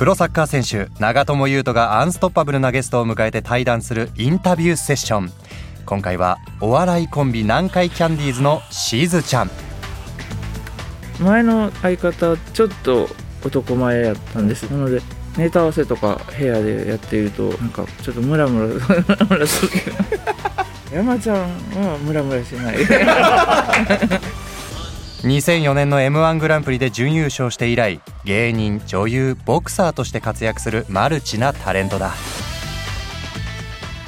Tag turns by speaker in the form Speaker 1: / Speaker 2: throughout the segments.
Speaker 1: プロサッカー選手長友佑都がアンストッパブルなゲストを迎えて対談するインタビューセッション。今回はお笑いコンビ南海キャンディーズのしずちゃん。
Speaker 2: 前の相方ちょっと男前やったんです。なのでネタ合わせとか部屋でやっているとなんかちょっとムラムラムラムラする 山ちゃんはムラムラしない
Speaker 1: 2004年の m 1グランプリで準優勝して以来芸人女優ボクサーとして活躍するマルチなタレントだ。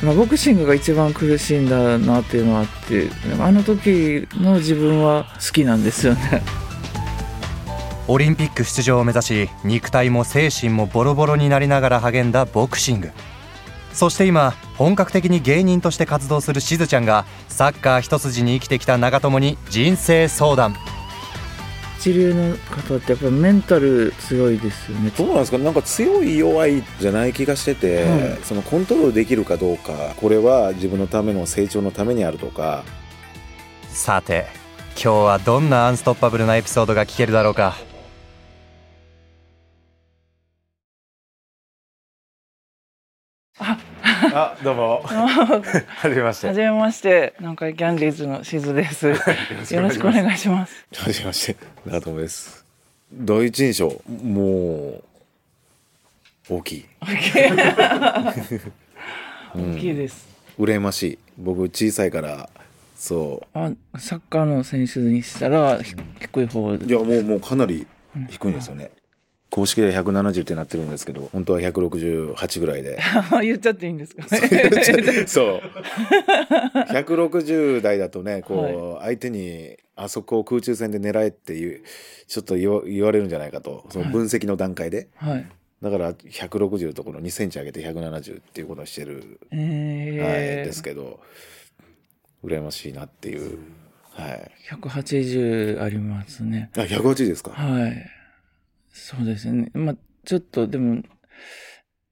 Speaker 2: まあボクシングが一番苦しいんだなっていうのはあってあの時の自分は好きなんですよね。
Speaker 1: オリンピック出場を目指し肉体も精神もボロボロになりながら励んだボクシング。そして今本格的に芸人として活動するしずちゃんがサッカー一筋に生きてきた長友に人生相談
Speaker 2: 一流の方ってやっぱりメンタル強いですよね。
Speaker 3: どうなんですか？なんか強い弱いじゃない気がしてて、
Speaker 2: はい。
Speaker 3: そのコントロールできるかどうかこれは自分のための成長のためにあるとか。
Speaker 1: さて今日はどんなアンストッパブルなエピソードが聞けるだろうか
Speaker 3: あどうも。はじめまし
Speaker 2: はじめまして。南海キャンディーズのしずです。よろしくお願いします。
Speaker 3: はじめまして長友です。第一印象？もう大きい。
Speaker 2: 大きい。です、
Speaker 3: 羨ましい。僕小さいからそ
Speaker 2: あサッカーの選手にしたらひ低い方。
Speaker 3: ういやもうもうかなり低いんですよね、公式で170ってなってるんですけど本当は168ぐらいで。
Speaker 2: 言っちゃっていいんですか？
Speaker 3: そう160 台だとねこう、相手にあそこを空中戦で狙えっていうちょっと言われるんじゃないかと。その分析の段階で、
Speaker 2: はい。
Speaker 3: だから160のところ2センチ上げて170っていうことをしてる、
Speaker 2: えー。
Speaker 3: はい、ですけど羨ましいなっていう。はい。
Speaker 2: 180ありますね。
Speaker 3: あ180ですか？
Speaker 2: はいそうですね。まあちょっとでも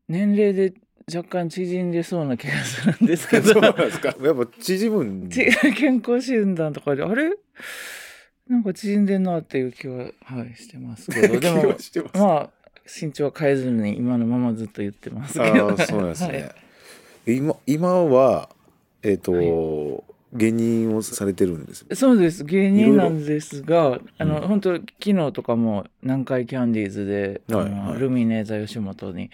Speaker 2: 年齢で若干縮んでそうな気がするんですけど。
Speaker 3: そうなんですか？やっぱ縮むん
Speaker 2: ち健康診断とかであれ？なんか縮んでんなっていう気は、はい、してますけど。で
Speaker 3: 気
Speaker 2: も
Speaker 3: ます。
Speaker 2: まあ身長は変えずに今のままずっと言ってますけ
Speaker 3: あ
Speaker 2: ど
Speaker 3: ーそうなんです
Speaker 2: はい。
Speaker 3: ね、今今はえっ、と、
Speaker 2: は
Speaker 3: 芸人をされてるんですよ。
Speaker 2: そうです。芸人なんですがあの、
Speaker 3: うん。
Speaker 2: 本当昨日とかも南海キャンディーズで、
Speaker 3: はい。はい。
Speaker 2: ルミネーザ吉本に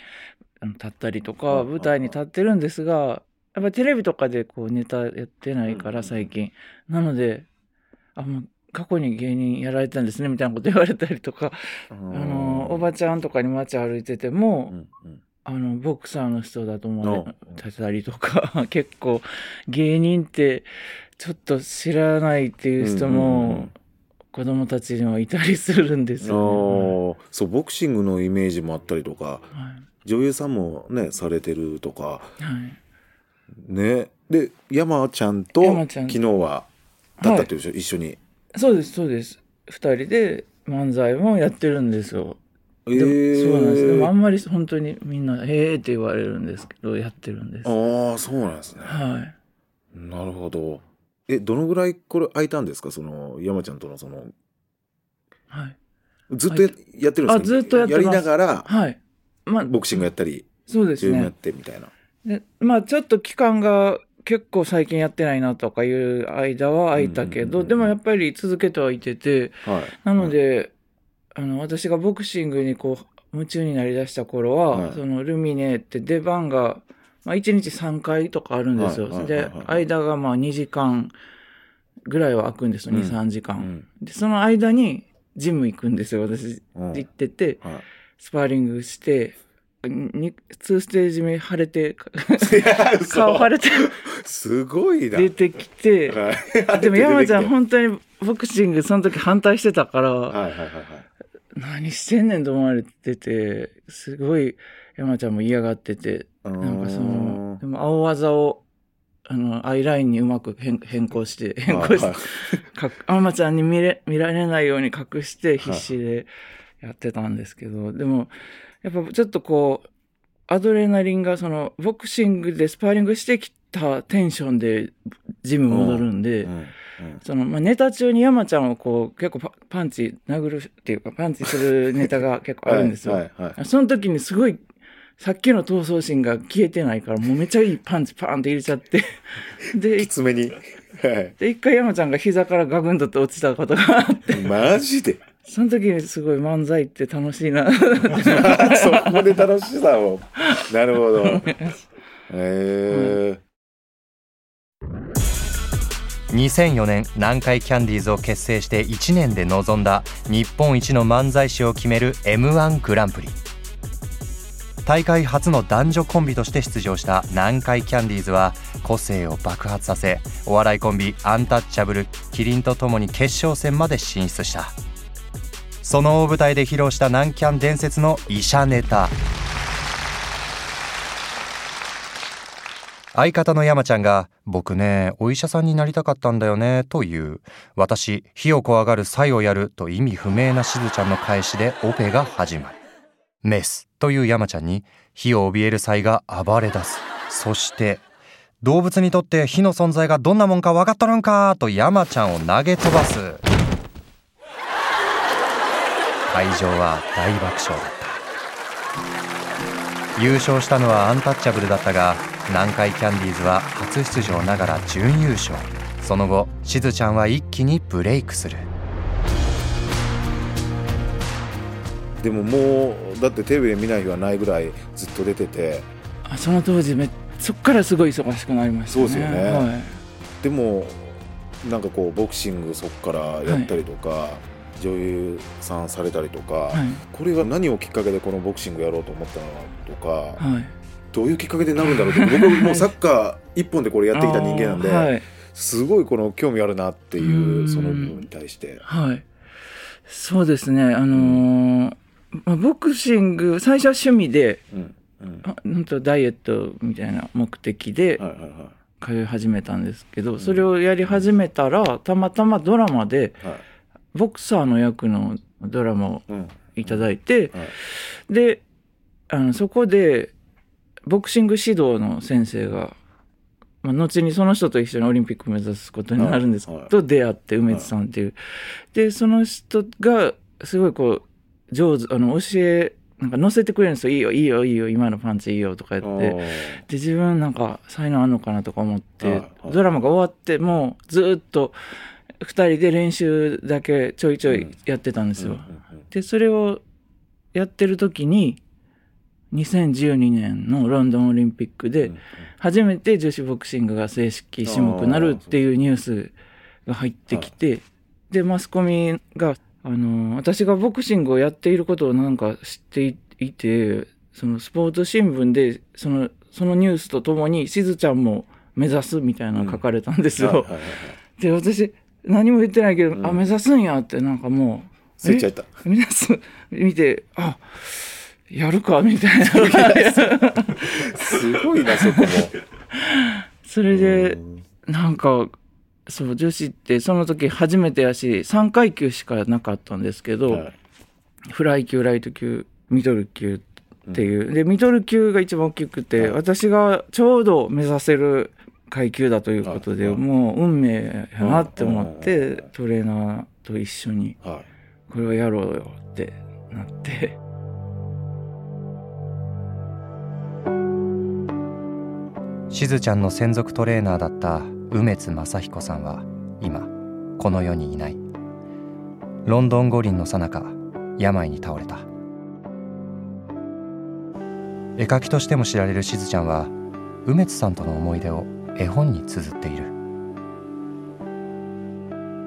Speaker 2: 立ったりとか、
Speaker 3: はい。
Speaker 2: 舞台に立ってるんですがやっぱテレビとかでこうネタやってないから最近、なのであもう過去に芸人やられてたんですねみたいなこと言われたりとか、
Speaker 3: あ
Speaker 2: あのおばちゃんとかに街歩いてても、
Speaker 3: うんうん
Speaker 2: あのボクサーの人だと思わ
Speaker 3: あ
Speaker 2: れてたりとか 結構芸人ってちょっと知らないっていう人も
Speaker 3: ん
Speaker 2: 子供たちにはいたりするんです
Speaker 3: あ
Speaker 2: よ、
Speaker 3: ー。そうボクシングのイメージもあったりとか
Speaker 2: ね。はい。
Speaker 3: 女優さんもねされてるとか。
Speaker 2: はい。
Speaker 3: ね。で山ちゃんと
Speaker 2: 山ちゃん。
Speaker 3: 昨日はだったっていうでしょ、一緒に。
Speaker 2: そうですそうです。二人で漫才もやってるんですよ。
Speaker 3: え
Speaker 2: でもそうなんです。でもあ
Speaker 3: あ
Speaker 2: んまり本当にみんな「へえ」って言われるんですけどやってるんです。は
Speaker 3: あそうなんですね。
Speaker 2: い。
Speaker 3: なるほど。えどのぐらいこれ空いたんですか？その山ちゃんとのその
Speaker 2: はい。
Speaker 3: ずっとや,、やってるんですか？
Speaker 2: あずっとやってます。
Speaker 3: りながら
Speaker 2: はい。まあ
Speaker 3: ボクシングやったり
Speaker 2: そうですね。
Speaker 3: やってみたいな、
Speaker 2: でまあちょっと期間が結構最近やってないなとかいう間は空いたけど、でもやっぱり続けてはいてて
Speaker 3: はい。
Speaker 2: なので、あの私がボクシングにこう夢中になりだした頃は、
Speaker 3: はい。
Speaker 2: そのルミネって出番が、まあ、1日3回とかあるんですよ。
Speaker 3: はい。はい。はい。
Speaker 2: で
Speaker 3: はい。
Speaker 2: 間がまあ2時間ぐらいは空くんですよ、
Speaker 3: うん。
Speaker 2: 23時間、
Speaker 3: うん。
Speaker 2: でその間にジム行くんですよ私。
Speaker 3: うん。
Speaker 2: 行ってて
Speaker 3: はい。
Speaker 2: スパーリングしてに2ステージ目腫れて
Speaker 3: いや嘘。
Speaker 2: 顔腫れて
Speaker 3: すごいな。
Speaker 2: 出てきて、
Speaker 3: はい。
Speaker 2: でも山ちゃん
Speaker 3: はい
Speaker 2: 本当にボクシングその時反対してたから、
Speaker 3: はいはいはい
Speaker 2: 何してんねんと思われててすごい山ちゃんも嫌がっててなんかそのでも青技をあのアイラインにうまく変変更して変更して、
Speaker 3: はい。
Speaker 2: ちゃんに見れ見られないように隠して必死でやってたんですけど、でもやっぱちょっとこうアドレナリンがそのボクシングでスパーリングしてきたテンションでジム戻るんで、
Speaker 3: うん。うん
Speaker 2: その、まあ、ネタ中に山ちゃんをこう結構パパンチ殴るっていうかパンチするネタが結構あるんですよ。
Speaker 3: はいはいはい
Speaker 2: その時にすごいさっきの闘争心が消えてないからもうめっちゃいいパンチパーンって入れちゃって で
Speaker 3: きつめに。はい。
Speaker 2: で一回山ちゃんが膝からガクンとって落ちたことがあって
Speaker 3: マジで？
Speaker 2: その時にすごい漫才って楽しいな
Speaker 3: そこで楽しさを。なるほど。へえ
Speaker 1: 2004年南海キャンディーズを結成して1年で臨んだ日本一の漫才師を決める m 1グランプリ。大会初の男女コンビとして出場した南海キャンディーズは個性を爆発させお笑いコンビアンタッチャブルキリンとともに決勝戦まで進出した。その大舞台で披露した南キャン伝説の医者ネタ。相方の山ちゃんが「僕ねお医者さんになりたかったんだよね」という私火を怖がる才をやると意味不明なしずちゃんの返しでオペが始まるメスという山ちゃんに火を怯える才が暴れ出す。そして動物にとって火の存在がどんなもんか分かっとるんかと山ちゃんを投げ飛ばす。会場は大爆笑だった。優勝したのはアンタッチャブルだったが南海キャンディーズは初出場ながら準優勝。その後しずちゃんは一気にブレイクする。
Speaker 3: でももうだってテレビで見ない日はないぐらいずっと出てて。
Speaker 2: あその当時めそっからすごい忙しくなりましたね。
Speaker 3: そうですよね。
Speaker 2: はい。
Speaker 3: でもなんかこうボクシングそこからやったりとか、女優さんされたりとか、
Speaker 2: はい。
Speaker 3: これが何をきっかけでこのボクシングやろうと思ったのかとか、
Speaker 2: はい
Speaker 3: どういうきっかけでなるんだろうって僕もうサッカー一本でこれやってきた人間なんで、
Speaker 2: はい。
Speaker 3: すごいこの興味あるなっていう
Speaker 2: うん。
Speaker 3: その部分に対して。
Speaker 2: はい。そうですね。あのーまあボクシング、最初は趣味で、
Speaker 3: うんうん。
Speaker 2: あ本当ダイエットみたいな目的で通い始めたんですけど、それをやり始めたら、たまたまドラマで、
Speaker 3: はい。
Speaker 2: ボクサーの役のドラマを
Speaker 3: うん。
Speaker 2: いただいて、
Speaker 3: はい。
Speaker 2: で、あの、そこで、ボクシング指導の先生が、まあ、後にその人と一緒にオリンピックを目指すことになるんですけ
Speaker 3: はい
Speaker 2: ど、出会って梅津さんっていう。で、その人が、すごいこう、上手、あの、教え、なんか乗せてくれるんですよ。いいよ、いいよ、いいよ、今のパンチいいよとか言って。で、自分なんか才能あんのかなとか思って、ドラマが終わってもうずっと二人で練習だけちょいちょいやってたんですよ。
Speaker 3: うんうんうん
Speaker 2: でそれをやってる時に2012年のロンドンオリンピックで
Speaker 3: うん
Speaker 2: 初めて女子ボクシングが正式種目になるっていうニュースが入ってきてでマスコミがあの私がボクシングをやっていることをなんか知っていてそのスポーツ新聞でそのそのニュースとともにしずちゃんも目指すみたいなの書かれたんですよ。で私何も言ってないけど、
Speaker 3: うん。
Speaker 2: あ目指すんやってなんかもう見てあやるかみたいな。
Speaker 3: す。ごいなそこも。
Speaker 2: それで
Speaker 3: うん。
Speaker 2: なんかそう女子ってその時初めてやし3階級しかなかったんですけど、
Speaker 3: はい。
Speaker 2: フライ級ライト級ミドル級っていう、でミドル級が一番大きくて、
Speaker 3: はい。
Speaker 2: 私がちょうど目指せる階級だということで、
Speaker 3: はい。
Speaker 2: もう運命やなって思って、
Speaker 3: うん
Speaker 2: トレーナーと一緒に
Speaker 3: はい。
Speaker 2: これはやろうよってなって。
Speaker 1: しずちゃんの専属トレーナーだった梅津正彦さんは今この世にいない。ロンドン五輪の最中病に倒れた。絵描きとしても知られるしずちゃんは梅津さんとの思い出を絵本に綴っている。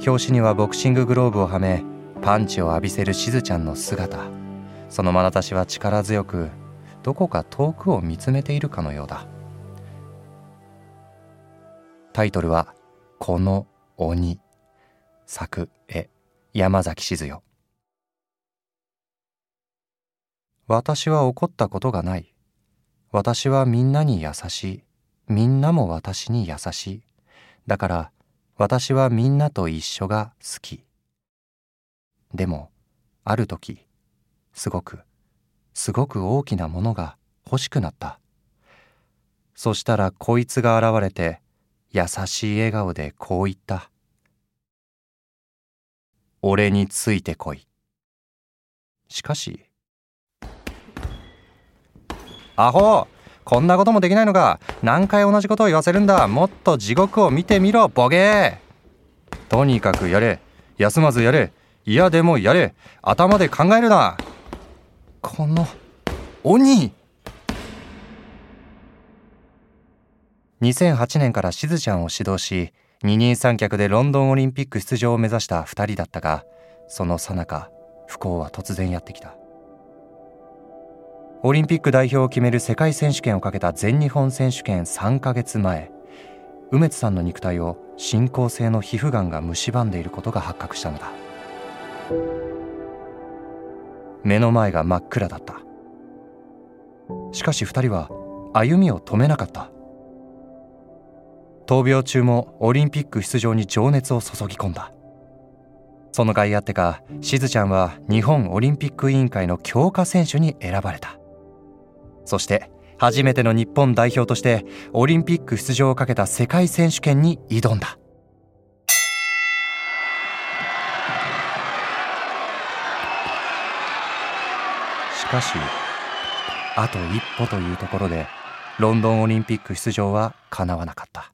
Speaker 1: 表紙にはボクシンググローブをはめパンチを浴びせるしずちゃんの姿。その眼差しは力強くどこか遠くを見つめているかのようだ。タイトルは「この鬼」作絵山崎静代。私は怒ったことがない。私はみんなに優しい。みんなも私に優しい。だから私はみんなと一緒が好き。でもある時すごくすごく大きなものが欲しくなった。そしたらこいつが現れて優しい笑顔でこう言った。俺についてこい。しかしアホこんなこともできないのか。何回同じことを言わせるんだ。もっと地獄を見てみろボケ。とにかくやれ。休まずやれ。嫌でもやれ。頭で考えるな。この鬼。2008年からしずちゃんを指導し二人三脚でロンドンオリンピック出場を目指した2人だったがその最中不幸は突然やってきた。オリンピック代表を決める世界選手権をかけた全日本選手権3ヶ月前梅津さんの肉体を進行性の皮膚がんが蝕んでいることが発覚したのだ。目の前が真っ暗だった。しかし2人は歩みを止めなかった。闘病中もオリンピック出場に情熱を注ぎ込んだ。その甲斐あってかしずちゃんは日本オリンピック委員会の強化選手に選ばれた。そして初めての日本代表としてオリンピック出場をかけた世界選手権に挑んだ。しかしあと一歩というところでロンドンオリンピック出場は叶わなかった。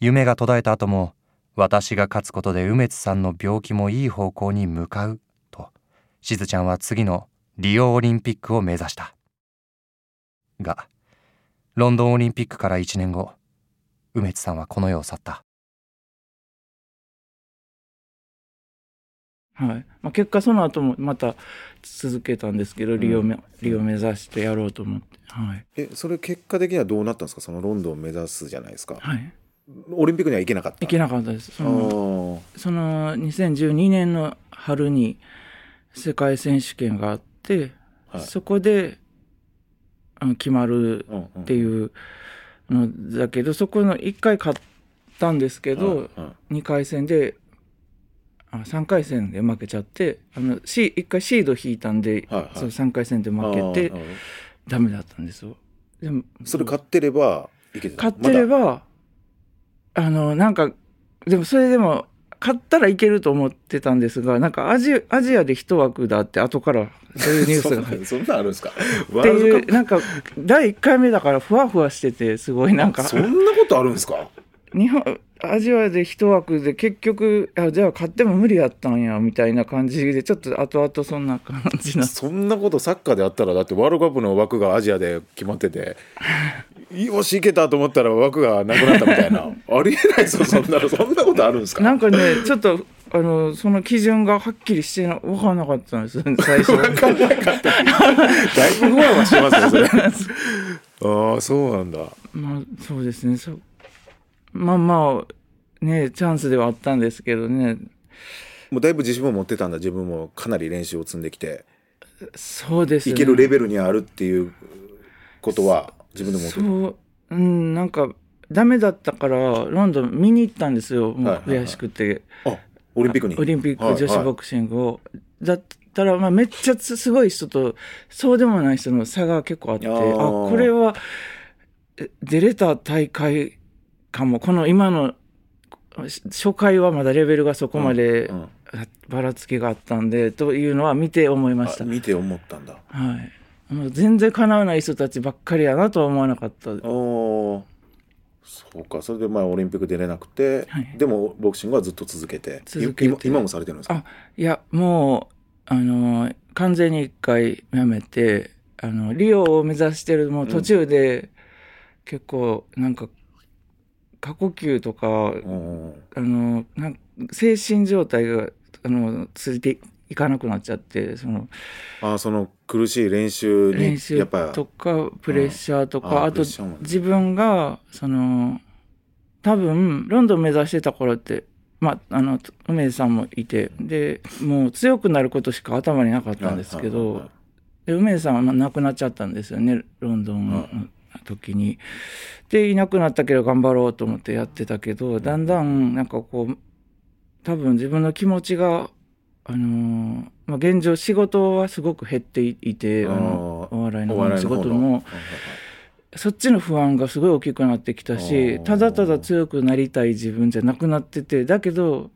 Speaker 1: 夢が途絶えた後も私が勝つことで梅津さんの病気もいい方向に向かうとしずちゃんは次のリオオリンピックを目指した。がロンドンオリンピックから1年後梅津さんはこの世を去った。
Speaker 2: はい。まあ、結果その後もまた続けたんですけど、リオめリオ目指してやろうと思って。はい、
Speaker 3: えそれ結果的にはどうなったんですか？そのロンドンを目指すじゃないですか。
Speaker 2: はい、
Speaker 3: オリンピックには行けなかった。
Speaker 2: いけなかったです。そ
Speaker 3: あ
Speaker 2: の
Speaker 3: ー
Speaker 2: その2012年の春に世界選手権があって、
Speaker 3: はい。
Speaker 2: そこで決まる
Speaker 3: うんうん。
Speaker 2: っていうのだけどそこの1回勝ったんですけど、
Speaker 3: うんうん。
Speaker 2: 2回戦であ3回戦で負けちゃってあの、C、1回シード引いたんで、
Speaker 3: はいはい。
Speaker 2: そう3回戦で負けてダメだったんですよ。でも
Speaker 3: それ勝ってれば
Speaker 2: 勝ってれ
Speaker 3: ま
Speaker 2: ば、あのなんかでもそれでも勝ったらいけると思ってたんですがなんかアジアジアで一枠だって後からそういうニュースが
Speaker 3: そんなあるんですか？ワ
Speaker 2: ていうなんか第1回目だからふわふわしててすごいなんか。
Speaker 3: プそんなことあるんですか？
Speaker 2: 日本アジアで一枠で結局あじゃあ勝っても無理やったんやみたいな感じでちょっと後々そんな感じな。
Speaker 3: そんなことサッカーであったらだってワールドカップの枠がアジアで決まっててよしいけたと思ったら枠がなくなったみたいな。ありえないですよそんなの。そんなことあるんですか？
Speaker 2: なんかねちょっとあのその基準がはっきりしてな分からなかったんです最初。
Speaker 3: 分かんなかった。だいぶふわふわしてますよそれ。ああそうなんだ。
Speaker 2: まあそうですね。そうまあまあねチャンスではあったんですけどね。
Speaker 3: もうだいぶ自信も持ってたんだ自分も。かなり練習を積んできて。
Speaker 2: そうですね。
Speaker 3: いけるレベルにあるっていうことは自分でも
Speaker 2: そう。うんなんかダメだったからロンドン見に行ったんですよ。もう
Speaker 3: はいはいはい。
Speaker 2: 悔しくて、
Speaker 3: あオリンピックに？
Speaker 2: オリンピック女子ボ
Speaker 3: ク
Speaker 2: クシングを、だったら、まあ、めっちゃつすごい人とそうでもない人の差が結構あってあこれはえ出れた大会かも。この今のし初回はまだレベルがそこまで、
Speaker 3: うんうん。
Speaker 2: あばらつきがあったんでというのは見て思いました。
Speaker 3: 見て思ったんだ。
Speaker 2: はい全然かなわない人たちばっかりやなとは思わなかった。
Speaker 3: おー。そうか。それでまあオリンピック出れなくて、
Speaker 2: はい。
Speaker 3: でもボクシングはずっと続けて。
Speaker 2: 続けて。
Speaker 3: 今今もされてるんですか？
Speaker 2: あいやもうあの完全に一回やめてあのリオを目指してるもう途中で、結構なんか過呼吸とか
Speaker 3: うん。
Speaker 2: あのなん精神状態があのついていかなくなっちゃってその
Speaker 3: あーその苦しい練習に
Speaker 2: 練習
Speaker 3: やっぱ
Speaker 2: とかプレッシャーとか、
Speaker 3: うん。あ
Speaker 2: あと自分がその多分ロンドン目指してた頃ってまああの梅津さんもいてでもう強くなることしか頭になかったんですけど梅津さんはまあ亡くなっちゃったんですよねロンドンの時に。でいなくなったけど頑張ろうと思ってやってたけどだんだんなんかこう多分自分の気持ちがあのーまあ、現状仕事はすごく減っていてあのお笑いの仕事も。そっちの不安がすごい大きくなってきた
Speaker 3: あ
Speaker 2: し
Speaker 3: ー。
Speaker 2: ただただ強くなりたい自分じゃなくなっててだけど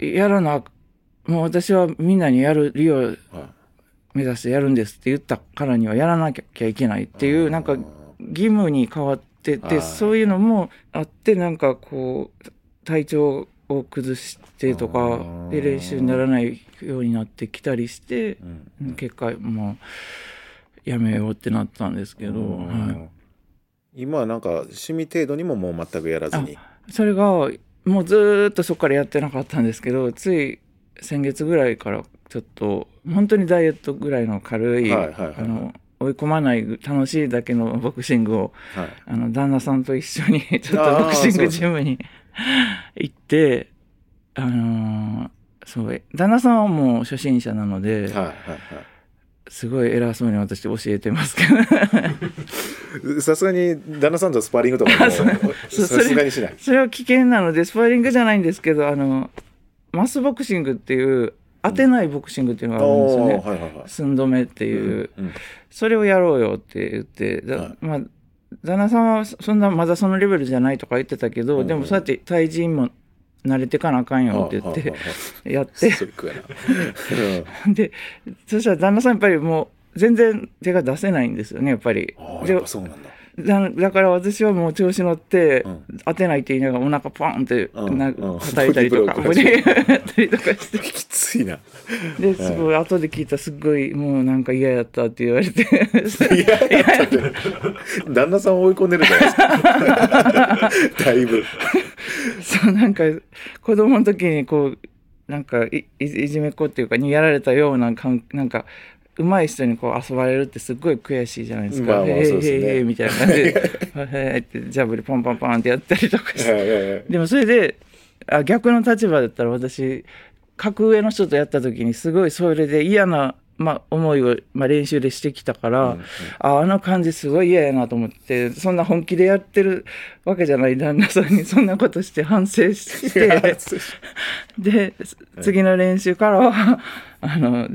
Speaker 2: やらなもう私はみんなにやるリオ
Speaker 3: はい。
Speaker 2: 目指してやるんですって言ったからにはやらなきゃいけないっていうなんか義務に変わってて
Speaker 3: はい。
Speaker 2: そういうのもあってなんかこう体調を崩してとか
Speaker 3: うん
Speaker 2: で練習にならないようになってきたりして
Speaker 3: うん。
Speaker 2: 結果もうやめようってなったんですけど、
Speaker 3: うん。
Speaker 2: はい、
Speaker 3: 今はなんか趣味程度にももう全くやらずに。
Speaker 2: それがもうずーっとそこからやってなかったんですけどつい先月ぐらいからちょっと本当にダイエットぐらいの軽い、あの追い込まない楽しいだけのボクシングを
Speaker 3: はい。
Speaker 2: あの旦那さんと一緒に ちょっとボクシングジムに 行ってあのーそう旦那さんはもう初心者なので、
Speaker 3: はいはいはい。
Speaker 2: すごい偉そうに私教えてますけど
Speaker 3: さすがに旦那さんとスパーリングとか さすがにしない。
Speaker 2: それは危険なのでスパーリングじゃないんですけどあのマスボクシングっていう当てないボクシングっていうのがあるんですよね、
Speaker 3: おーはいはいはい
Speaker 2: 寸止めっていう、
Speaker 3: うん。
Speaker 2: それをやろうよって言って、だ
Speaker 3: はい。
Speaker 2: まあ旦那さんはそんなまだそのレベルじゃないとか言ってたけど、
Speaker 3: うん
Speaker 2: でもそうやって対人も慣れてかなあかんよって言って やって。でそしたら旦那さんやっぱりもう全然手が出せないんですよねやっぱり。
Speaker 3: そうなんだ
Speaker 2: だだから私はもう調子乗って、
Speaker 3: うん。
Speaker 2: 当てないって言いながらお腹パンってな
Speaker 3: うん。うん。
Speaker 2: 叩いたりとか やったりとかして。
Speaker 3: きついな。
Speaker 2: ですごい後で聞いたらすっごいもうなんか嫌やったって言われて。
Speaker 3: いやいやって。旦那さんを追い込んでるじゃないですか。だいぶ。
Speaker 2: そうなんか子供の時にこうなんかいいいじめっ子っていうかにやられたようなかんなんか上手い人にこう遊ばれるってすっごい悔しいじゃないですか。
Speaker 3: まあまあ
Speaker 2: へい
Speaker 3: そうですね。
Speaker 2: へいへいみたいな感じで「へいへい」ってジャブでポンポンポンってやったりとか。して
Speaker 3: はいはいはい。
Speaker 2: でもそれであ逆の立場だったら私格上の人とやった時にすごいそれで嫌な、まあ、思いを、まあ、練習でしてきたから、ああの感じすごい嫌やなと思ってそんな本気でやってるわけじゃない旦那さんにそんなことして反省して。で次の練習からはあの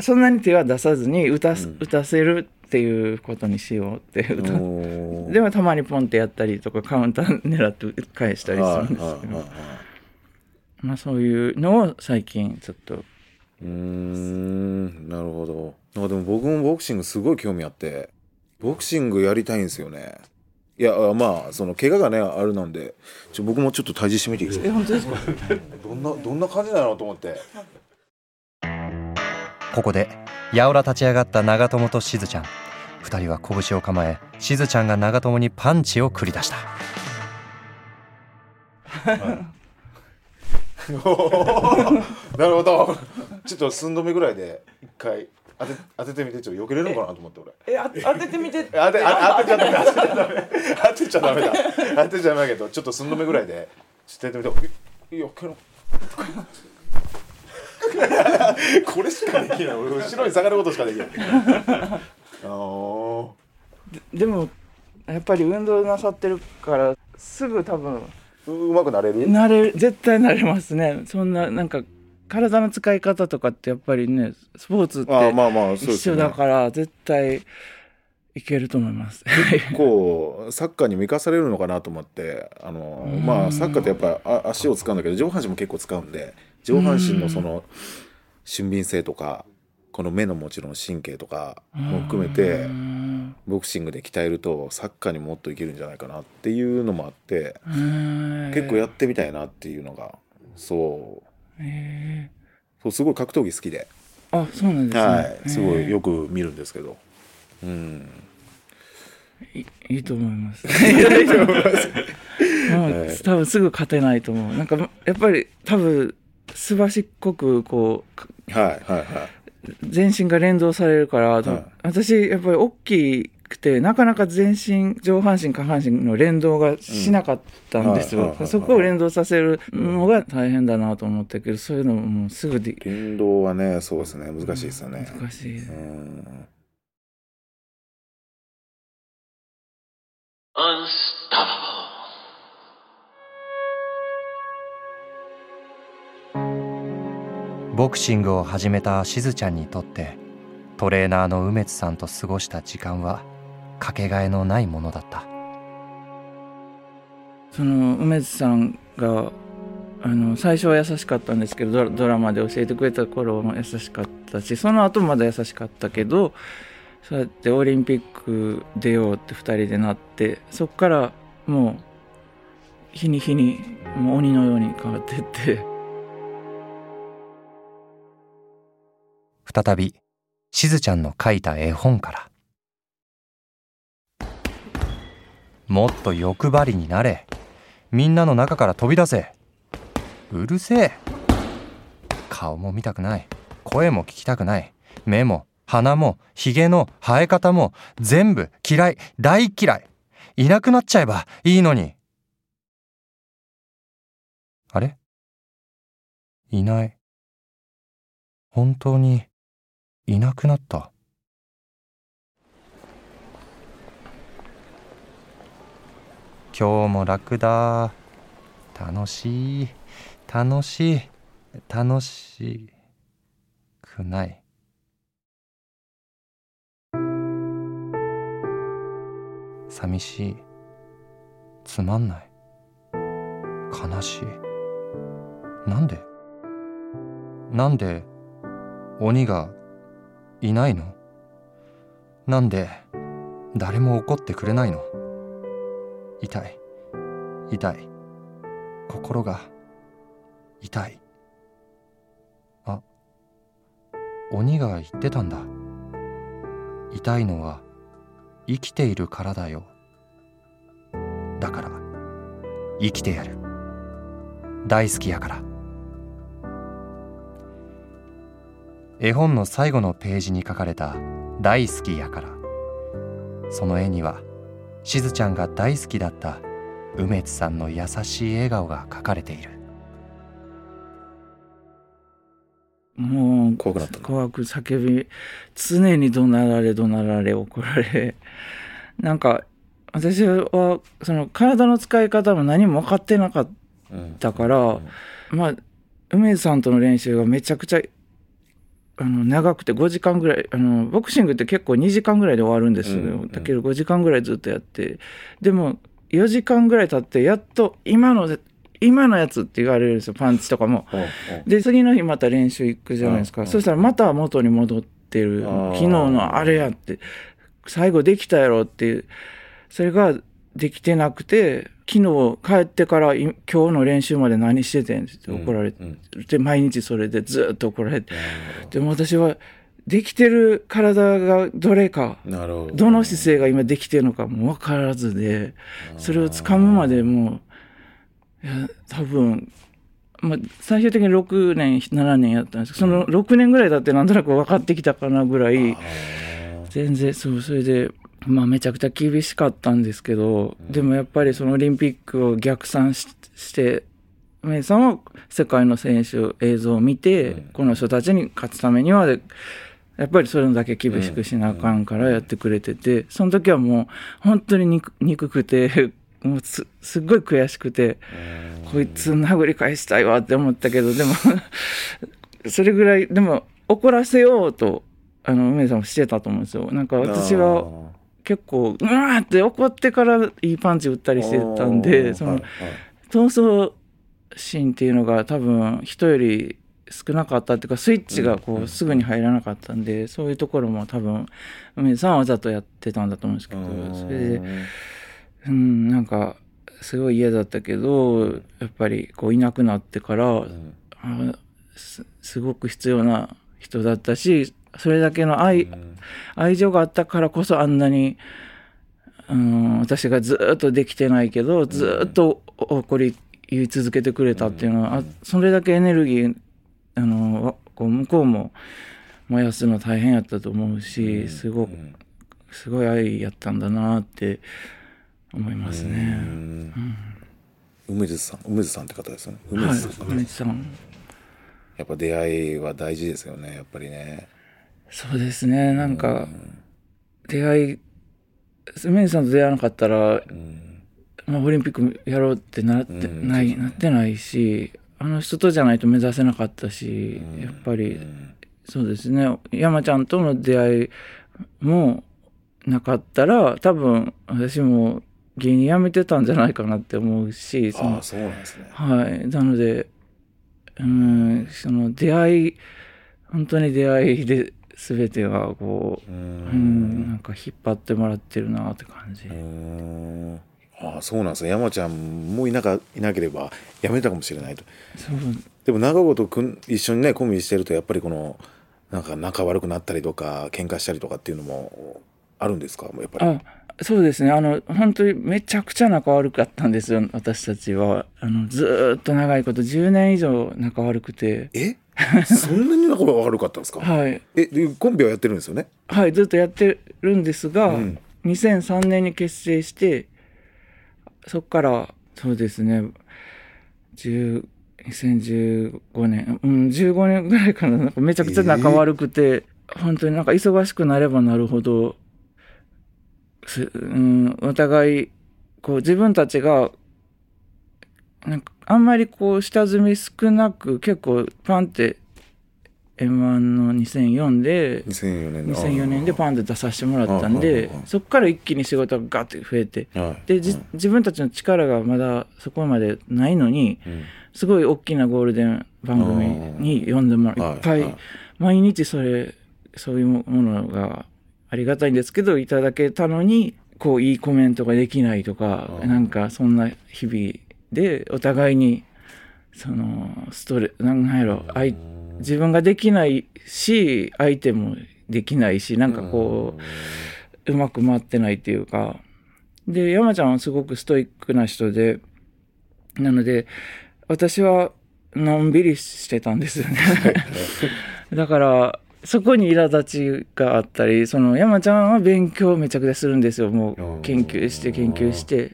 Speaker 2: そんなに手は出さずに打たす、打たせるっていうことにしようって打た
Speaker 3: おー。
Speaker 2: でもたまにポンってやったりとかカウンター狙って返したりするんですけど、まあそういうのを最近ちょっと。
Speaker 3: うーん。なるほど。なんかでも僕もボクシングすごい興味あって。ボクシングやりたいんですよね。いやあまあその怪我がねあるなんで。ちょ僕もちょっと体重してみていいですか？
Speaker 2: え本当ですか？
Speaker 3: どんなどんな感じなのと思って
Speaker 1: ここでやおら立ち上がった長友としずちゃん。二人は拳を構えしずちゃんが長友にパンチを繰り出した。
Speaker 3: なるほど。ちょっと寸止めぐらいで一回当て当ててみてちょっと避けれるのかなと思って俺。
Speaker 2: えあ当ててみて。
Speaker 3: 当てあ当てちゃダメ当てちゃダメ当てちゃダメだ。当てちゃダメだけどちょっと寸止めぐらいでちょっとやってみて。いやけろ これしかできない。俺後ろに下がることしかできない。あー。
Speaker 2: でもやっぱり運動なさってるからすぐ多分
Speaker 3: ううまくなれる？
Speaker 2: なれ絶対なれますね。そんななんか体の使い方とかってやっぱりねスポーツって一緒だから絶対いけると思います。
Speaker 3: 結構サッカーにも生かされるのかなと思ってあのまあサッカーってやっぱあ足を使うんだけど上半身も結構使うんで上半身のその俊敏性とかこの目のもちろん神経とかも含めて
Speaker 2: うん。
Speaker 3: ボクシングで鍛えるとサッカーにもっといけるんじゃないかなっていうのもあって
Speaker 2: うん。
Speaker 3: 結構やってみたいなっていうのがそう。
Speaker 2: へ
Speaker 3: そうすごい格闘技好きで、
Speaker 2: ーあそうなんですね、
Speaker 3: はい、すごい
Speaker 2: へ
Speaker 3: よく見るんですけど。うん。
Speaker 2: ーいいいと思います。いいと思います。もう
Speaker 3: はい。
Speaker 2: 多分すぐ勝てないと思う。なんかやっぱり多分すばしっこくこう
Speaker 3: はいはいはい。
Speaker 2: 全身が連動されるから、
Speaker 3: はい。
Speaker 2: 私やっぱり大きくてなかなか全身上半身下半身の連動がしなかったんですよ。
Speaker 3: うんはいはいはいはい。
Speaker 2: そこを連動させるのが大変だなと思ったけどそういうのももうすぐで
Speaker 3: 連動はねそうですね。難しいですよね。
Speaker 2: 難しい、
Speaker 3: うん、
Speaker 4: Unstoppable.
Speaker 1: ボクシングを始めたしずちゃんにとってトレーナーの梅津さんと過ごした時間はかけがえのないものだった。
Speaker 2: その梅津さんがあの最初は優しかったんですけどドラマで教えてくれた頃も優しかったしその後まだ優しかったけどそうやってオリンピック出ようって2人でなってそっからもう日に日にもう鬼のように変わってって。
Speaker 1: 再びしずちゃんの書いた絵本から。もっと欲張りになれ。みんなの中から飛び出せ。うるせえ。顔も見たくない。声も聞きたくない。目も鼻もひげの生え方も全部嫌い。大嫌い。いなくなっちゃえばいいのに。あれ？いない。本当にいなくなった。今日も楽だ。楽しい。楽しい。楽しくない。寂しい。つまんない。悲しい。なんで？なんで鬼がいないの？なんで誰も怒ってくれないの？痛い。痛い。心が痛い。あ鬼が言ってたんだ。痛いのは生きているからだよ。だから生きてやる。大好きやから。絵本の最後のページに書かれた「大好きやから」その絵にはしずちゃんが大好きだった梅津さんの優しい笑顔が描かれている。
Speaker 2: もう
Speaker 3: 怖くなった。の
Speaker 2: 怖く叫び常に怒鳴られ怒鳴られ怒られ。なんか私はその体の使い方も何も分かってなかっ
Speaker 3: うん
Speaker 2: たから、まあ梅津さんとの練習がめちゃくちゃあの長くて5時間ぐらいあのボクシングって結構2時間ぐらいで終わるんですよ、
Speaker 3: うんうん。
Speaker 2: だけど5時間ぐらいずっとやって。でも4時間ぐらい経ってやっと今の今のやつって言われるんですよ。パンチとかも。で次の日また練習行くじゃないですか、
Speaker 3: うん
Speaker 2: そしたらまた元に戻ってる。昨日のあれやって。最後できたやろっていう。それができてなくて昨日帰ってからい今日の練習まで何しててんって怒られて、
Speaker 3: うん。
Speaker 2: で毎日それでずっと怒られて。でも私はできてる体がどれか
Speaker 3: ほど。
Speaker 2: の姿勢が今できてるのかも分からずでそれを掴むまでもういや多分、まあ、最終的に6年7年やったんですけどその6年ぐらいだってなんとなく分かってきたかなぐらい
Speaker 3: あ
Speaker 2: 全然そうそれで。まあめちゃくちゃ厳しかったんですけど、でもやっぱりそのオリンピックを逆算ししてメイさんは世界の選手映像を見て、
Speaker 3: うん。
Speaker 2: この人たちに勝つためにはやっぱりそれだけ厳しくしなあかんからやってくれてて、その時はもう本当に憎憎くてもうすすっごい悔しくて、
Speaker 3: ー
Speaker 2: こいつ殴り返したいわって思ったけどでもそれぐらいでも怒らせようとあの梅さんもしてたと思うんですよ。なんか私は結構うわーって怒ってからいいパンチ打ったりしてたんでその、
Speaker 3: はいはい。
Speaker 2: 闘争心っていうのが多分人より少なかったっていうかスイッチがこ
Speaker 3: うん
Speaker 2: うすぐに入らなかったんで、そういうところも多分梅さんはわざとやってたんだと思うんですけど、それでうんなんかすごい嫌だったけどやっぱりこういなくなってから、
Speaker 3: うん。
Speaker 2: すごく必要な人だったしそれだけの愛,、
Speaker 3: うん。
Speaker 2: 愛情があったからこそあんなに、うん、私がずっとできてないけどずっと怒り言い続けてくれたっていうのは、あそれだけエネルギーあのわこう向こうも燃やすの大変やったと思うしすごく
Speaker 3: うん。
Speaker 2: すごい愛やったんだなって思います
Speaker 3: う
Speaker 2: ね。
Speaker 3: ん。梅津さん梅津さんって方ですよね。梅
Speaker 2: はい
Speaker 3: 津さん、、
Speaker 2: 梅津さん。
Speaker 3: やっぱ出会いは大事ですよねやっぱりね
Speaker 2: そうですね、なんか、出会い、梅津さんと出会わなかったら、
Speaker 3: うん。
Speaker 2: まあ、オリンピックやろうってなって
Speaker 3: うん
Speaker 2: ない、なってないし、あの人とじゃないと目指せなかったし、
Speaker 3: うん。
Speaker 2: やっぱり、
Speaker 3: うん。
Speaker 2: そうですね、山ちゃんとの出会いもなかったら、多分私も芸人辞めてたんじゃないかなって思うし、その
Speaker 3: ああそうなんですね。
Speaker 2: はい。なので、うんその出会い本当に出会いで全てがこう、
Speaker 3: う
Speaker 2: うん、なんか引っ張ってもらってるなって感じ、
Speaker 3: ああそうなんですね。山ちゃんもいなかいなければやめたかもしれないと。
Speaker 2: そう。
Speaker 3: でも長尾とくん一緒にねコンビしてるとやっぱりこのなんか仲悪くなったりとか喧嘩したりとかっていうのもあるんですか？やっぱり。
Speaker 2: あそうですね。あの本当にめちゃくちゃ仲悪かったんですよ私たちは。あのずーっと長いこと10年以上仲悪くて。
Speaker 3: え？そんなに仲悪かったんですか？
Speaker 2: はい。
Speaker 3: えでコンビはやってるんですよね？
Speaker 2: はいずっとやってるんですが、
Speaker 3: うん。
Speaker 2: 2003年に結成してそっからそうですね10 2015年うん15年ぐらいかな。なんかめちゃくちゃ仲悪くて、本当になんか忙しくなればなるほどすうんお互いこう自分たちがなんかあんまりこう下積み少なく結構パンって M1 の2004で
Speaker 3: 2004年の。
Speaker 2: 2004年でパンで出させてもらったん
Speaker 3: あ
Speaker 2: でそっから一気に仕事がガッて増えて。
Speaker 3: はい。
Speaker 2: でじ自分たちの力がまだそこまでないのに
Speaker 3: うん。
Speaker 2: すごい大きなゴールデン番組に呼んでもらう。
Speaker 3: はい
Speaker 2: いっぱい
Speaker 3: はい
Speaker 2: 毎日それそういうものがありがたいんですけどいただけたのにこういいコメントができないとかなんかそんな日々でお互いにそのストレなんやろ相自分ができないし相手もできないしなんかこううまく回ってないっていうか。で山ちゃんはすごくストイックな人でなので私はのんびりしてたんですよね。だからそこに苛立ちがあったりその山ちゃんは勉強めちゃくちゃするんですよ。もう研究して研究して。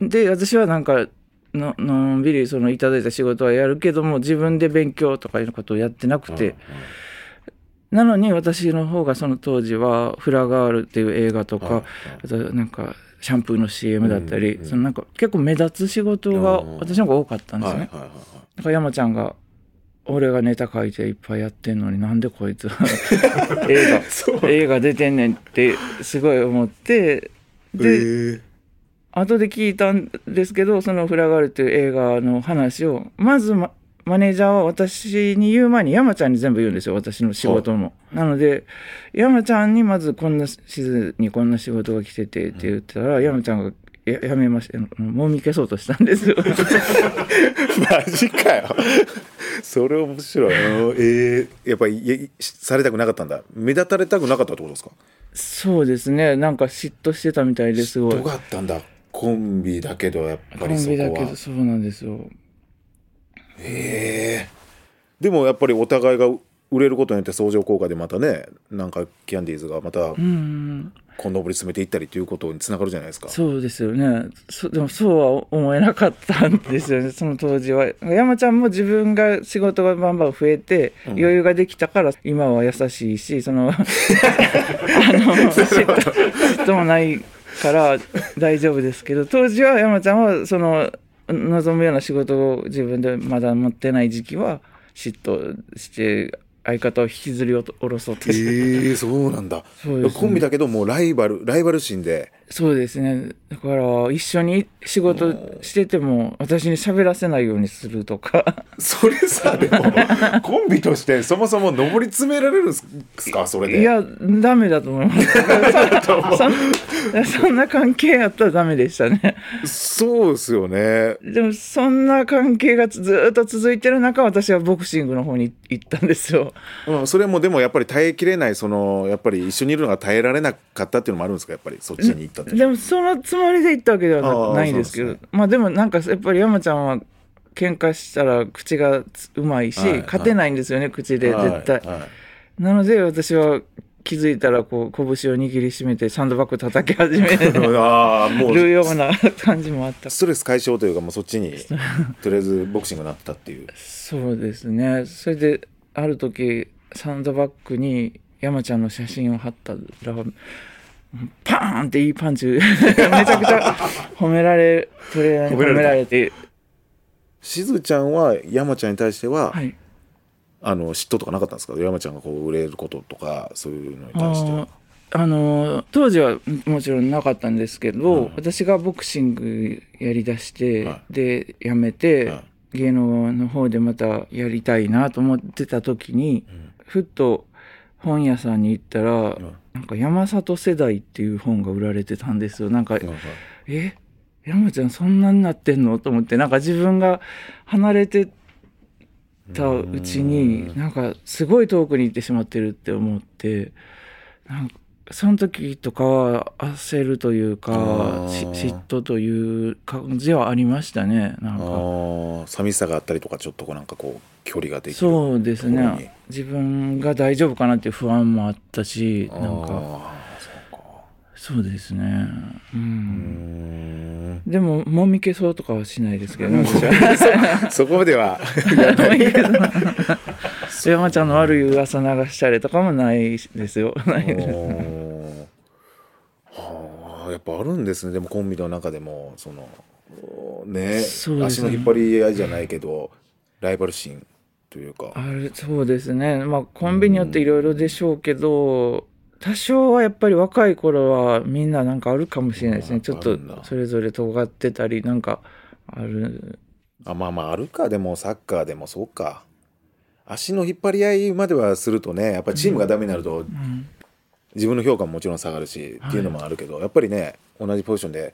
Speaker 2: で私はなんかののんびりそのいただいた仕事はやるけども自分で勉強とかいうことをやってなくて、なのに私の方がその当時は「フラガール」っていう映画とか、
Speaker 3: はい
Speaker 2: あとなんかシャンプーの CM だったり、そのなんか結構目立つ仕事が
Speaker 3: うん
Speaker 2: 私の方が多かったんですね。だから山ちゃんが俺がネタ書いていっぱいやってんのになんでこいつ 映画映画出てんねんってすごい思ってで、
Speaker 3: えー
Speaker 2: 後で聞いたんですけどその「フラガール」っていう映画の話をまずママネージャーは私に言う前に山ちゃんに全部言うんですよ私の仕事も。なので山ちゃんにまずこんなしずにこんな仕事が来ててって言ったら、山ちゃんがややめましたもみ消そうとしたんですよ。
Speaker 3: マジかよ。それ面白い。うんえー、やっぱりされたくなかったんだ。目立たれたくなかったってことですか？
Speaker 2: そうですね。なんか嫉妬してたみたいですごい。
Speaker 3: どがあったんだコンビだけどやっぱ
Speaker 2: コ
Speaker 3: りそこ
Speaker 2: ンビだけ
Speaker 3: は
Speaker 2: どそうなんですよ。
Speaker 3: ええ。でもやっぱりお互いが売れることによって相乗効果でまたねなんかキャンディーズがまた
Speaker 2: うん
Speaker 3: 今度上り詰めていったりということにつながるじゃないですか。
Speaker 2: そうですよね。そでもそうは思えなかったんですよね。その当時は。山ちゃんも自分が仕事がバンバン増えて、余裕ができたから今は優しいしその あの嫉妬もないから大丈夫ですけど当時は山ちゃんはその望むような仕事を自分でまだ持ってない時期は嫉妬して相方を引きずり下ろそうとして。
Speaker 3: ええそうなんだ。
Speaker 2: ね。
Speaker 3: コンビだけどもうライバルライバル心で
Speaker 2: そうですね。だから一緒に仕事してても私に喋らせないようにするとか。
Speaker 3: それさでも コンビとしてそもそも上り詰められるんですか？それで。
Speaker 2: いやダメだと思います。そんそんな関係やったらダメでしたね。
Speaker 3: そうですよね。
Speaker 2: でもそんな関係がずっと続いてる中私はボクシングの方に行ったんですよ。
Speaker 3: うん、それもでもやっぱり耐えきれないそのやっぱり一緒にいるのが耐えられなかったっていうのもあるんですか？やっぱりそっちに行ったって。
Speaker 2: でもそのつもりで行ったわけではなないですけど。
Speaker 3: そうで
Speaker 2: まあでもなんかやっぱり山ちゃんは喧嘩したら口がうまいし、
Speaker 3: はい
Speaker 2: 勝てないんですよね口で絶対、
Speaker 3: はい。はい
Speaker 2: なので私は気づいたらこう拳を握りしめてサンドバッグ叩き始め
Speaker 3: ああもう。
Speaker 2: るような感じもあった。
Speaker 3: ストレス解消というかもうそっちにとりあえずボクシングになったっていう。
Speaker 2: そうですね。それである時サンドバッグに山ちゃんの写真を貼ったらパーンっていいパンチ。めちゃくちゃ褒められトレーナーに褒められて。
Speaker 3: しずちゃんは山ちゃんに対しては、
Speaker 2: はい。
Speaker 3: あの嫉妬とかなかったんですか？山ちゃんがこう売れることとかそういうのに対しては。
Speaker 2: ああの当時はもちろんなかったんですけど、
Speaker 3: うん。
Speaker 2: 私がボクシングやりだして、
Speaker 3: は
Speaker 2: でやめて、
Speaker 3: はい。
Speaker 2: 芸能の方でまたやりたいなと思ってた時に、ふっと本屋さんに行ったら、なんか山里世代っていう本が売られてたんですよ。なんか、え山ちゃんそんなになってんの？と思ってなんか自分が離れてたうちになんかすごい遠くに行ってしまってるって思ってなんかその時とかは焦るというか嫉妬という感じはありましたねなんか。
Speaker 3: 寂しさがあったりとかちょっとこうなんかこう距離ができる
Speaker 2: そうですね。自分が大丈夫かなっていう不安もあったし
Speaker 3: あ
Speaker 2: なんか
Speaker 3: そう
Speaker 2: ですね。うん。
Speaker 3: ん
Speaker 2: でももみ消そうとかはしないですけどね
Speaker 3: そこまでは。
Speaker 2: 山ちゃんの悪い噂流したりとかもないですよ。ない
Speaker 3: はあやっぱあるんですね。でもコンビの中でもそのね
Speaker 2: そうね。
Speaker 3: 足の引っ張り合いじゃないけどライバル心というか。
Speaker 2: あるそうですね。まあコンビによっていろいろでしょうけど、多少はやっぱり若い頃はみんななんかあるかもしれないですね。
Speaker 3: あ
Speaker 2: ちょっとそれぞれ尖ってたりなんかある。
Speaker 3: あまあまああるかでもサッカーでもそうか。足の引っ張り合いまではするとねやっぱりチームがダメになると
Speaker 2: うん。
Speaker 3: 自分の評価ももちろん下がるしっていうのもあるけど、やっぱりね同じポジションで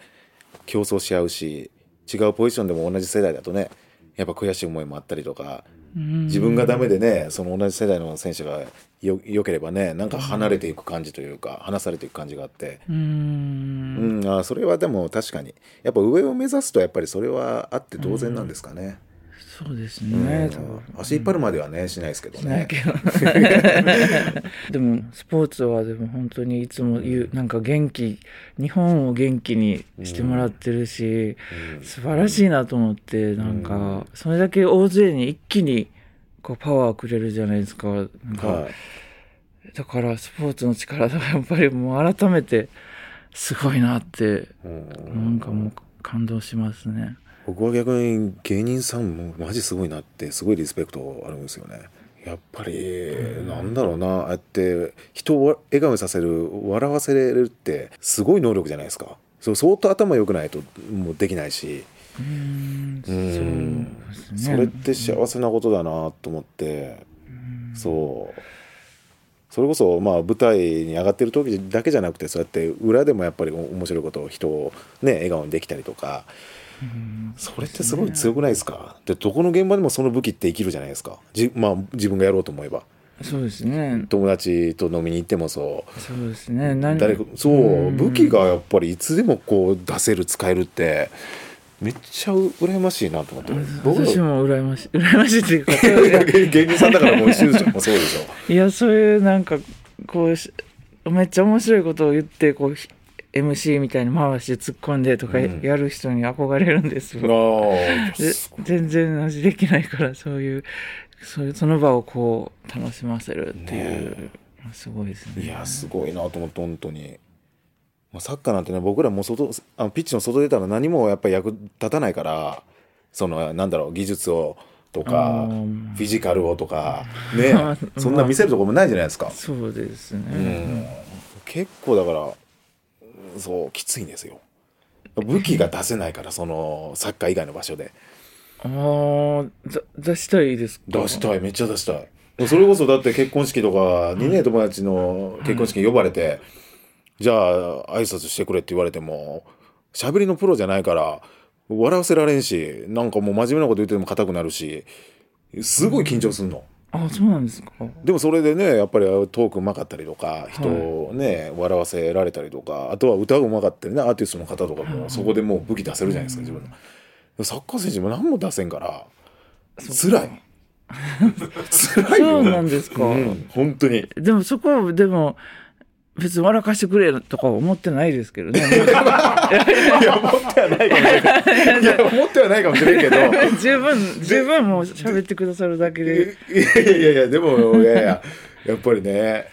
Speaker 3: 競争し合うし違うポジションでも同じ世代だとねやっぱ悔しい思いもあったりとか自分がダメでねその同じ世代の選手がよよければねなんか離れていく感じというか離されていく感じがあって、
Speaker 2: うーん。
Speaker 3: うん、あそれはでも確かに。やっぱ上を目指すとやっぱりそれはあって当然なんですかね。
Speaker 2: そうです
Speaker 3: うん。
Speaker 2: ね。多分
Speaker 3: 足引っ張るまではねしないですけどね。
Speaker 2: でもスポーツはでも本当にいつも言うなんか元気日本を元気にしてもらってるし、素晴らしいなと思ってなんかそれだけ大勢に一気にこうパワーくれるじゃないですか。なんか、
Speaker 3: はい。
Speaker 2: だからスポーツの力がやっぱりもう改めてすごいなって
Speaker 3: うん。
Speaker 2: なんかもう感動しますね。
Speaker 3: 僕は逆に芸人さんもマジすごいなってすごいリスペクトあるんですよね。やっぱり、なんだろうな。ああやって人を笑顔にさせる笑わせれるってすごい能力じゃないですか。そう相当頭良くないともうできないし、
Speaker 2: うーん
Speaker 3: うん。
Speaker 2: そ
Speaker 3: れって幸せなことだなと思って、そうそれこそまあ舞台に上がってる時だけじゃなくてそうやって裏でもやっぱり面白いことを人をね笑顔にできたりとか
Speaker 2: うん。
Speaker 3: それってすごい強くないですか？でどこの現場でもその武器って生きるじゃないですか。じ、まあ、自分がやろうと思えば。
Speaker 2: そうですね。
Speaker 3: 友達と飲みに行ってもそう。
Speaker 2: そうですね。何
Speaker 3: 誰かそう武器がやっぱりいつでもこう出せる使えるってめっちゃ羨ましいなと思って。僕
Speaker 2: 私
Speaker 3: ら
Speaker 2: も羨ましい。羨ましいっていうか
Speaker 3: 芸人さんだからもうしずちゃんもそうでしょ。
Speaker 2: いやそういうなんかこうしめっちゃ面白いことを言ってこうひ MC みたいに回して突っ込んでとか
Speaker 3: うん。
Speaker 2: やる人に憧れるんですよ。
Speaker 3: あ
Speaker 2: で全然同じできないからそういうそういうその場をこう楽しませるっていう、
Speaker 3: ね
Speaker 2: すごいですね。
Speaker 3: いやすごいなと思って本当に、まあ、サッカーなんてね僕らもう外あのピッチの外出たら何もやっぱり役立たないからそのなんだろう技術をとかフィジカルをとか ね
Speaker 2: まあ
Speaker 3: そんな見せるところもないじゃないですか、
Speaker 2: そうですね。
Speaker 3: うん、結構だからそうきついんですよ。武器が出せないからそのサッカー以外の場所で。
Speaker 2: ああだ出したいですか？
Speaker 3: 出したいめっちゃ出したい。それこそだって結婚式とかにね友達の結婚式に呼ばれて、じゃあ挨拶してくれって言われても喋りのプロじゃないから笑わせられんしなんかもう真面目なこと言ってても硬くなるしすごい緊張すんの。
Speaker 2: あそうなんですか。
Speaker 3: でもそれでねやっぱりトークうまかったりとか人をね、笑わせられたりとかあとは歌うまかったりねアーティストの方とかもそこでもう武器出せるじゃないですか自分の。サッカー選手も何も出せんから辛い 辛いよ
Speaker 2: そうなんですか。
Speaker 3: うん、本当に
Speaker 2: でもそこはでも別に笑かしてくれとかは思ってないですけどね。
Speaker 3: いや思ってはないかもしれないいや思ってはないかもしれんけど。
Speaker 2: 十分十分もう喋ってくださるだけで。
Speaker 3: いやいやいやでもいやいや。やっぱりね。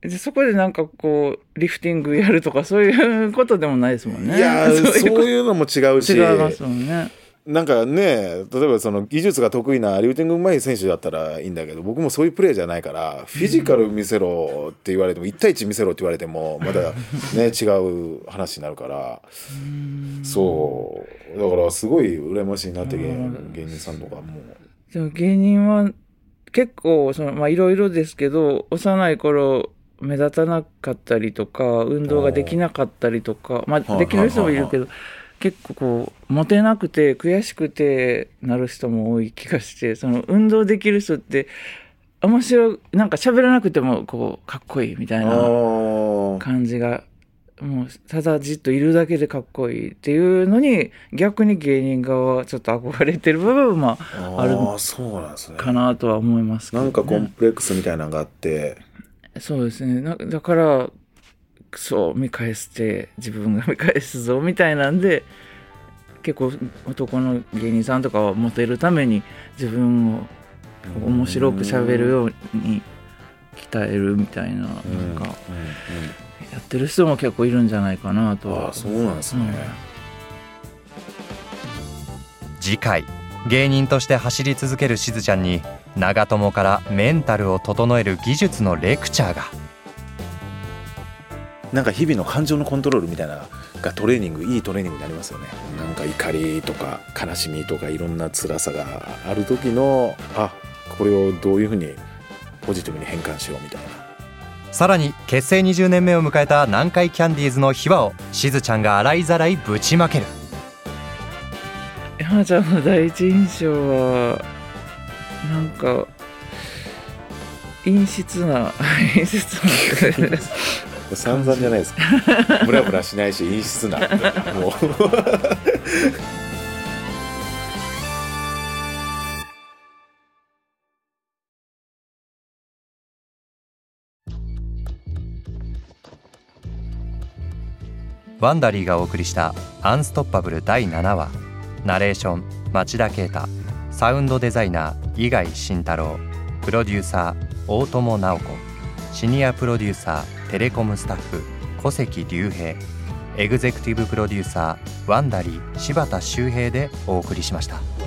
Speaker 2: でそこでなんかこうリフティングやるとかそういうことでもないですもんね。
Speaker 3: いや
Speaker 2: そういう
Speaker 3: そういうのも違うし。
Speaker 2: 違いますもんね。
Speaker 3: なんかね例えばその技術が得意なリューティングうまい選手だったらいいんだけど僕もそういうプレーじゃないからフィジカル見せろって言われても1対1見せろって言われてもまだね違う話になるから。そう。だからすごい羨ましいなって芸芸人さんとかも。
Speaker 2: でも芸人は結構そのまあいろいろですけど幼い頃目立たなかったりとか運動ができなかったりとかまあ
Speaker 3: い。
Speaker 2: できる人もいるけど結構こうモテなくて悔しくてなる人も多い気がしてその運動できる人って面白いなんか喋らなくてもこうかっこいいみたいな
Speaker 3: あ
Speaker 2: 感じがもうただじっといるだけでかっこいいっていうのに逆に芸人側はちょっと憧れてる部分も
Speaker 3: あ
Speaker 2: ある
Speaker 3: ーそうなんですね。
Speaker 2: かなとは思いますけど、ね、
Speaker 3: なんかコンプレックスみたいなのがあって。
Speaker 2: そうですね。なだからそう見返して自分が見返すぞみたいなんで結構男の芸人さんとかはモテるために自分を面白く喋るように鍛えるみたいななん
Speaker 3: うんうん
Speaker 2: かやってる人も結構いるんじゃないかなとは。
Speaker 3: ーそうなんですね、
Speaker 1: 次回芸人として走り続けるしずちゃんに長友からメンタルを整える技術のレクチャーが
Speaker 3: なんか日々の感情のコントロールみたいながトレーニングいいトレーニングになりますよね。なんか怒りとか悲しみとかいろんな辛さがある時のあこれをどういうふうにポジティブに変換しようみたいな。
Speaker 1: さらに結成20年目を迎えた南海キャンディーズの秘話をしずちゃんが洗いざらいぶちまける。
Speaker 2: 山ちゃんの第一印象はなんか陰湿な 陰湿な
Speaker 3: 散々じゃないですか。ムラムラしないし陰湿なもう。
Speaker 1: ワンダリーがお送りした「アンストッパブル第7話」ナレーション町田啓太。サウンドデザイナー伊貝慎太郎。プロデューサー大友直子。シニアプロデューサーテレコムスタッフ小関隆平エグゼクティブプロデューサーワンダリー柴田修平でお送りしました。